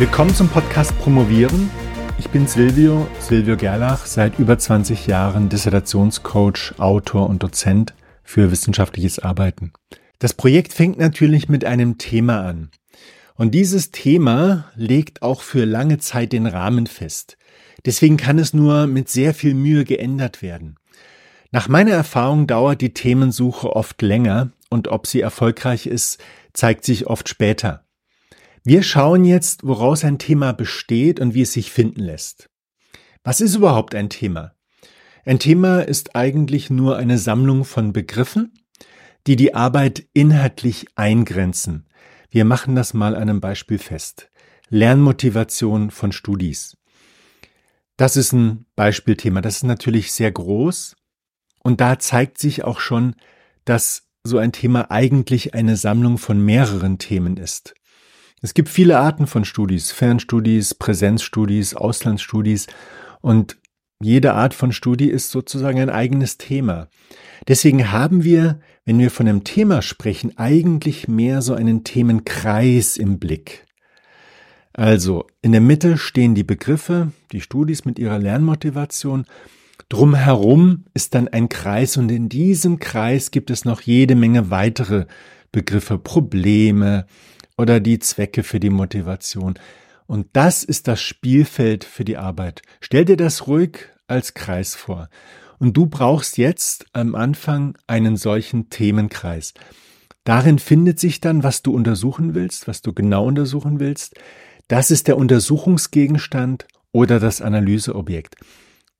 Willkommen zum Podcast Promovieren. Ich bin Silvio, Silvio Gerlach, seit über 20 Jahren Dissertationscoach, Autor und Dozent für wissenschaftliches Arbeiten. Das Projekt fängt natürlich mit einem Thema an. Und dieses Thema legt auch für lange Zeit den Rahmen fest. Deswegen kann es nur mit sehr viel Mühe geändert werden. Nach meiner Erfahrung dauert die Themensuche oft länger und ob sie erfolgreich ist, zeigt sich oft später. Wir schauen jetzt, woraus ein Thema besteht und wie es sich finden lässt. Was ist überhaupt ein Thema? Ein Thema ist eigentlich nur eine Sammlung von Begriffen, die die Arbeit inhaltlich eingrenzen. Wir machen das mal an einem Beispiel fest. Lernmotivation von Studis. Das ist ein Beispielthema. Das ist natürlich sehr groß. Und da zeigt sich auch schon, dass so ein Thema eigentlich eine Sammlung von mehreren Themen ist. Es gibt viele Arten von Studis, Fernstudis, Präsenzstudis, Auslandsstudis und jede Art von Studie ist sozusagen ein eigenes Thema. Deswegen haben wir, wenn wir von einem Thema sprechen, eigentlich mehr so einen Themenkreis im Blick. Also in der Mitte stehen die Begriffe, die Studis mit ihrer Lernmotivation. Drumherum ist dann ein Kreis und in diesem Kreis gibt es noch jede Menge weitere Begriffe, Probleme, oder die Zwecke für die Motivation. Und das ist das Spielfeld für die Arbeit. Stell dir das ruhig als Kreis vor. Und du brauchst jetzt am Anfang einen solchen Themenkreis. Darin findet sich dann, was du untersuchen willst, was du genau untersuchen willst. Das ist der Untersuchungsgegenstand oder das Analyseobjekt.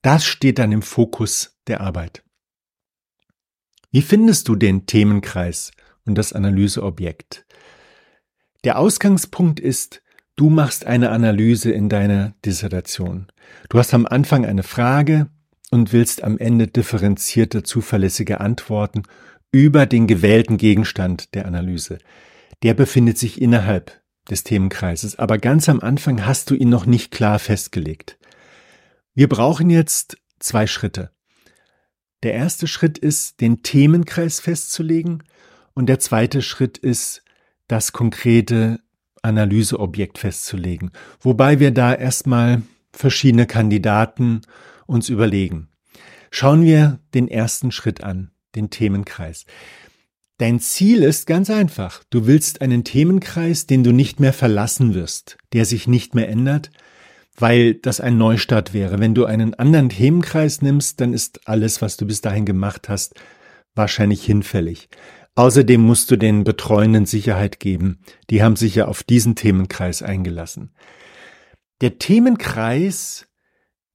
Das steht dann im Fokus der Arbeit. Wie findest du den Themenkreis und das Analyseobjekt? Der Ausgangspunkt ist, du machst eine Analyse in deiner Dissertation. Du hast am Anfang eine Frage und willst am Ende differenzierte, zuverlässige Antworten über den gewählten Gegenstand der Analyse. Der befindet sich innerhalb des Themenkreises, aber ganz am Anfang hast du ihn noch nicht klar festgelegt. Wir brauchen jetzt zwei Schritte. Der erste Schritt ist, den Themenkreis festzulegen und der zweite Schritt ist, das konkrete Analyseobjekt festzulegen, wobei wir da erstmal verschiedene Kandidaten uns überlegen. Schauen wir den ersten Schritt an, den Themenkreis. Dein Ziel ist ganz einfach. Du willst einen Themenkreis, den du nicht mehr verlassen wirst, der sich nicht mehr ändert, weil das ein Neustart wäre. Wenn du einen anderen Themenkreis nimmst, dann ist alles, was du bis dahin gemacht hast, wahrscheinlich hinfällig. Außerdem musst du den Betreuenden Sicherheit geben. Die haben sich ja auf diesen Themenkreis eingelassen. Der Themenkreis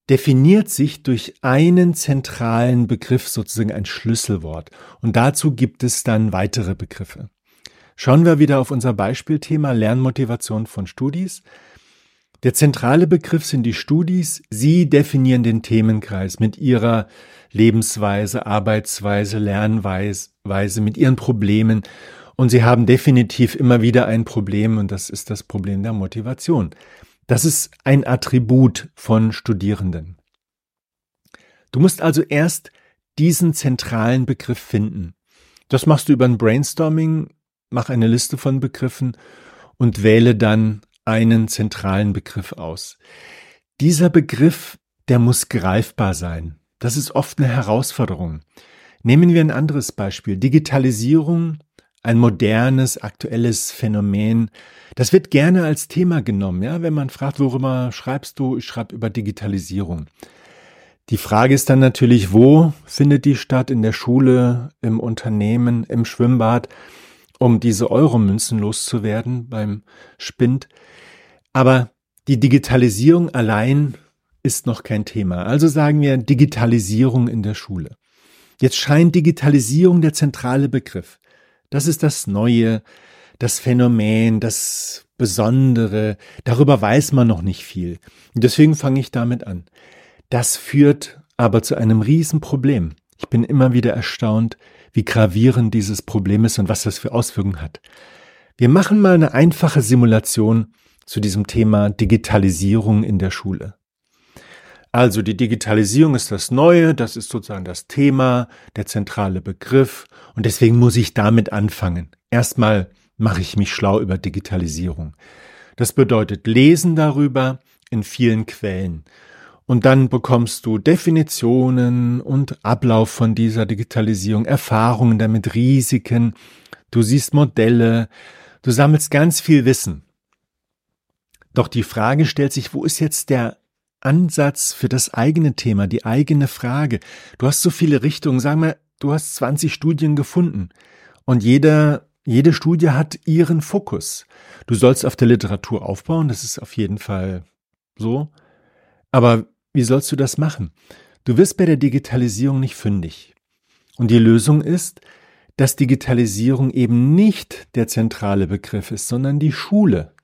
definiert sich durch einen zentralen Begriff, sozusagen ein Schlüsselwort. Und dazu gibt es dann weitere Begriffe. Schauen wir wieder auf unser Beispielthema Lernmotivation von Studis. Der zentrale Begriff sind die Studis. Sie definieren den Themenkreis mit ihrer Lebensweise, Arbeitsweise, Lernweise, mit ihren Problemen. Und sie haben definitiv immer wieder ein Problem und das ist das Problem der Motivation. Das ist ein Attribut von Studierenden. Du musst also erst diesen zentralen Begriff finden. Das machst du über ein Brainstorming, mach eine Liste von Begriffen und wähle dann einen zentralen Begriff aus. Dieser Begriff, der muss greifbar sein. Das ist oft eine Herausforderung. Nehmen wir ein anderes Beispiel. Digitalisierung, ein modernes, aktuelles Phänomen. Das wird gerne als Thema genommen, ja, wenn man fragt, worüber schreibst du? Ich schreibe über Digitalisierung. Die Frage ist dann natürlich, wo findet die statt? In der Schule, im Unternehmen, im Schwimmbad, um diese Euromünzen loszuwerden beim Spind. Aber die Digitalisierung allein ist noch kein Thema. Also sagen wir Digitalisierung in der Schule. Jetzt scheint Digitalisierung der zentrale Begriff. Das ist das Neue, das Phänomen, das Besondere. Darüber weiß man noch nicht viel. Deswegen fange ich damit an. Das führt aber zu einem Riesenproblem. Ich bin immer wieder erstaunt, wie gravierend dieses Problem ist und was das für Auswirkungen hat. Wir machen mal eine einfache Simulation zu diesem Thema Digitalisierung in der Schule. Also die Digitalisierung ist das Neue, das ist sozusagen das Thema, der zentrale Begriff und deswegen muss ich damit anfangen. Erstmal mache ich mich schlau über Digitalisierung. Das bedeutet lesen darüber in vielen Quellen. Und dann bekommst du Definitionen und Ablauf von dieser Digitalisierung, Erfahrungen damit, Risiken. Du siehst Modelle. Du sammelst ganz viel Wissen. Doch die Frage stellt sich, wo ist jetzt der Ansatz für das eigene Thema, die eigene Frage? Du hast so viele Richtungen. Sag mal, du hast 20 Studien gefunden. Und jeder, jede Studie hat ihren Fokus. Du sollst auf der Literatur aufbauen. Das ist auf jeden Fall so. Aber wie sollst du das machen? Du wirst bei der Digitalisierung nicht fündig. Und die Lösung ist, dass Digitalisierung eben nicht der zentrale Begriff ist, sondern die Schule.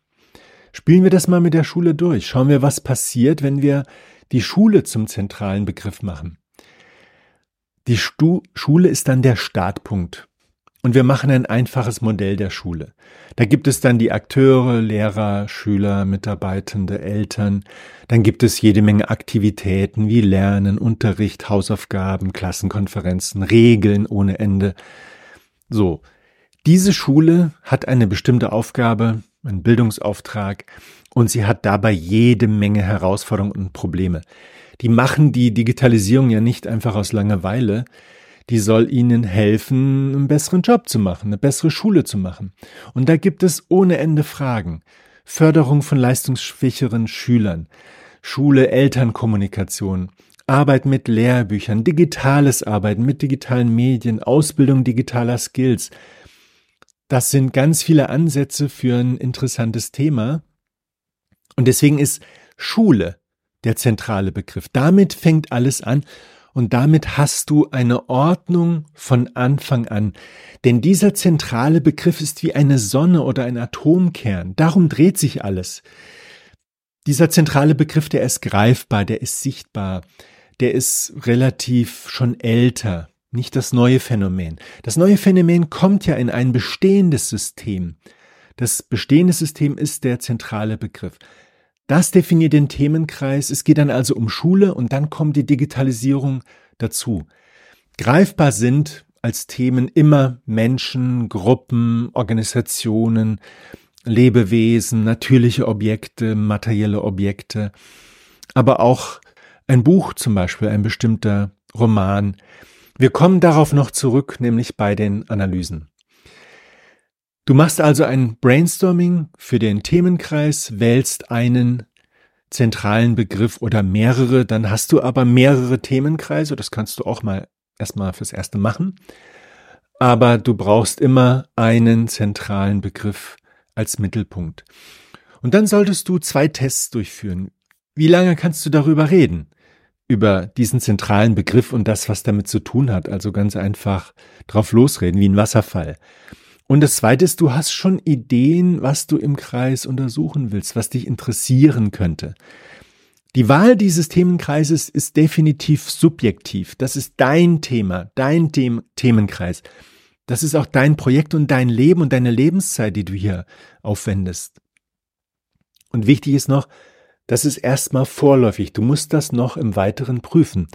Spielen wir das mal mit der Schule durch. Schauen wir, was passiert, wenn wir die Schule zum zentralen Begriff machen. Die Stu Schule ist dann der Startpunkt. Und wir machen ein einfaches Modell der Schule. Da gibt es dann die Akteure, Lehrer, Schüler, Mitarbeitende, Eltern. Dann gibt es jede Menge Aktivitäten wie Lernen, Unterricht, Hausaufgaben, Klassenkonferenzen, Regeln ohne Ende. So. Diese Schule hat eine bestimmte Aufgabe, einen Bildungsauftrag und sie hat dabei jede Menge Herausforderungen und Probleme. Die machen die Digitalisierung ja nicht einfach aus Langeweile, die soll ihnen helfen, einen besseren Job zu machen, eine bessere Schule zu machen. Und da gibt es ohne Ende Fragen. Förderung von leistungsschwächeren Schülern, Schule, Elternkommunikation, Arbeit mit Lehrbüchern, digitales Arbeiten mit digitalen Medien, Ausbildung digitaler Skills. Das sind ganz viele Ansätze für ein interessantes Thema. Und deswegen ist Schule der zentrale Begriff. Damit fängt alles an und damit hast du eine Ordnung von Anfang an. Denn dieser zentrale Begriff ist wie eine Sonne oder ein Atomkern. Darum dreht sich alles. Dieser zentrale Begriff, der ist greifbar, der ist sichtbar, der ist relativ schon älter, nicht das neue Phänomen. Das neue Phänomen kommt ja in ein bestehendes System. Das bestehende System ist der zentrale Begriff. Das definiert den Themenkreis. Es geht dann also um Schule und dann kommt die Digitalisierung dazu. Greifbar sind als Themen immer Menschen, Gruppen, Organisationen, Lebewesen, natürliche Objekte, materielle Objekte, aber auch ein Buch zum Beispiel, ein bestimmter Roman. Wir kommen darauf noch zurück, nämlich bei den Analysen. Du machst also ein Brainstorming für den Themenkreis, wählst einen zentralen Begriff oder mehrere, dann hast du aber mehrere Themenkreise, das kannst du auch mal erstmal fürs erste machen. Aber du brauchst immer einen zentralen Begriff als Mittelpunkt. Und dann solltest du zwei Tests durchführen. Wie lange kannst du darüber reden? Über diesen zentralen Begriff und das, was damit zu tun hat. Also ganz einfach drauf losreden, wie ein Wasserfall. Und das Zweite ist, du hast schon Ideen, was du im Kreis untersuchen willst, was dich interessieren könnte. Die Wahl dieses Themenkreises ist definitiv subjektiv. Das ist dein Thema, dein The Themenkreis. Das ist auch dein Projekt und dein Leben und deine Lebenszeit, die du hier aufwendest. Und wichtig ist noch, das ist erstmal vorläufig. Du musst das noch im Weiteren prüfen.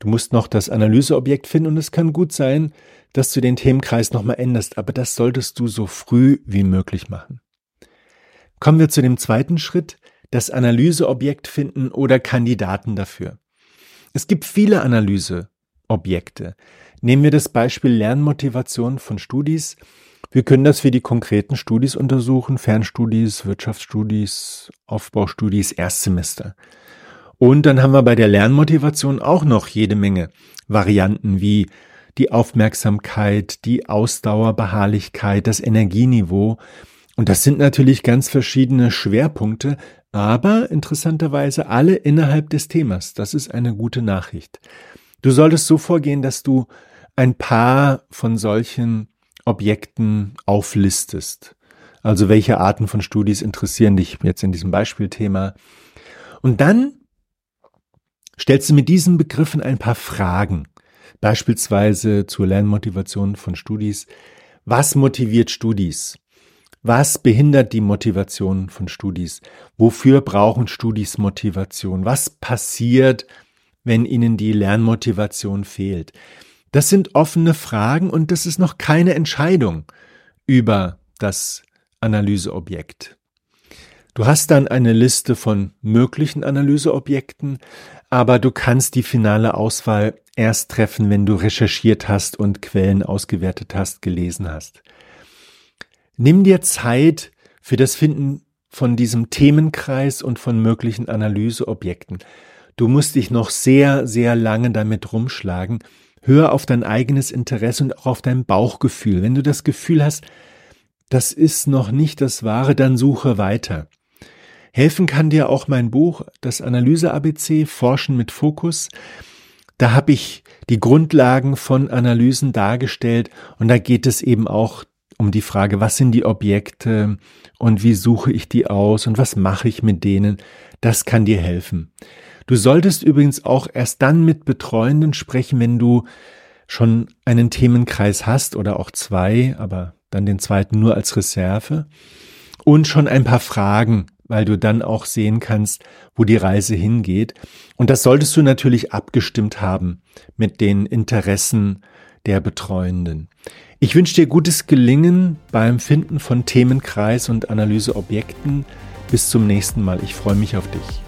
Du musst noch das Analyseobjekt finden und es kann gut sein, dass du den Themenkreis nochmal änderst, aber das solltest du so früh wie möglich machen. Kommen wir zu dem zweiten Schritt, das Analyseobjekt finden oder Kandidaten dafür. Es gibt viele Analyseobjekte. Nehmen wir das Beispiel Lernmotivation von Studis. Wir können das für die konkreten Studis untersuchen, Fernstudis, Wirtschaftsstudis, Aufbaustudis, Erstsemester. Und dann haben wir bei der Lernmotivation auch noch jede Menge Varianten wie die Aufmerksamkeit, die Ausdauer, Beharrlichkeit, das Energieniveau. Und das sind natürlich ganz verschiedene Schwerpunkte, aber interessanterweise alle innerhalb des Themas. Das ist eine gute Nachricht. Du solltest so vorgehen, dass du ein paar von solchen Objekten auflistest. Also welche Arten von Studis interessieren dich jetzt in diesem Beispielthema? Und dann stellst du mit diesen Begriffen ein paar Fragen. Beispielsweise zur Lernmotivation von Studis. Was motiviert Studis? Was behindert die Motivation von Studis? Wofür brauchen Studis Motivation? Was passiert, wenn ihnen die Lernmotivation fehlt? Das sind offene Fragen und das ist noch keine Entscheidung über das Analyseobjekt. Du hast dann eine Liste von möglichen Analyseobjekten, aber du kannst die finale Auswahl erst treffen, wenn du recherchiert hast und Quellen ausgewertet hast, gelesen hast. Nimm dir Zeit für das Finden von diesem Themenkreis und von möglichen Analyseobjekten. Du musst dich noch sehr, sehr lange damit rumschlagen. Hör auf dein eigenes Interesse und auch auf dein Bauchgefühl. Wenn du das Gefühl hast, das ist noch nicht das Wahre, dann suche weiter. Helfen kann dir auch mein Buch, das Analyse-ABC, Forschen mit Fokus. Da habe ich die Grundlagen von Analysen dargestellt und da geht es eben auch um die Frage, was sind die Objekte und wie suche ich die aus und was mache ich mit denen. Das kann dir helfen. Du solltest übrigens auch erst dann mit Betreuenden sprechen, wenn du schon einen Themenkreis hast oder auch zwei, aber dann den zweiten nur als Reserve und schon ein paar Fragen, weil du dann auch sehen kannst, wo die Reise hingeht. Und das solltest du natürlich abgestimmt haben mit den Interessen der Betreuenden. Ich wünsche dir gutes Gelingen beim Finden von Themenkreis und Analyseobjekten. Bis zum nächsten Mal. Ich freue mich auf dich.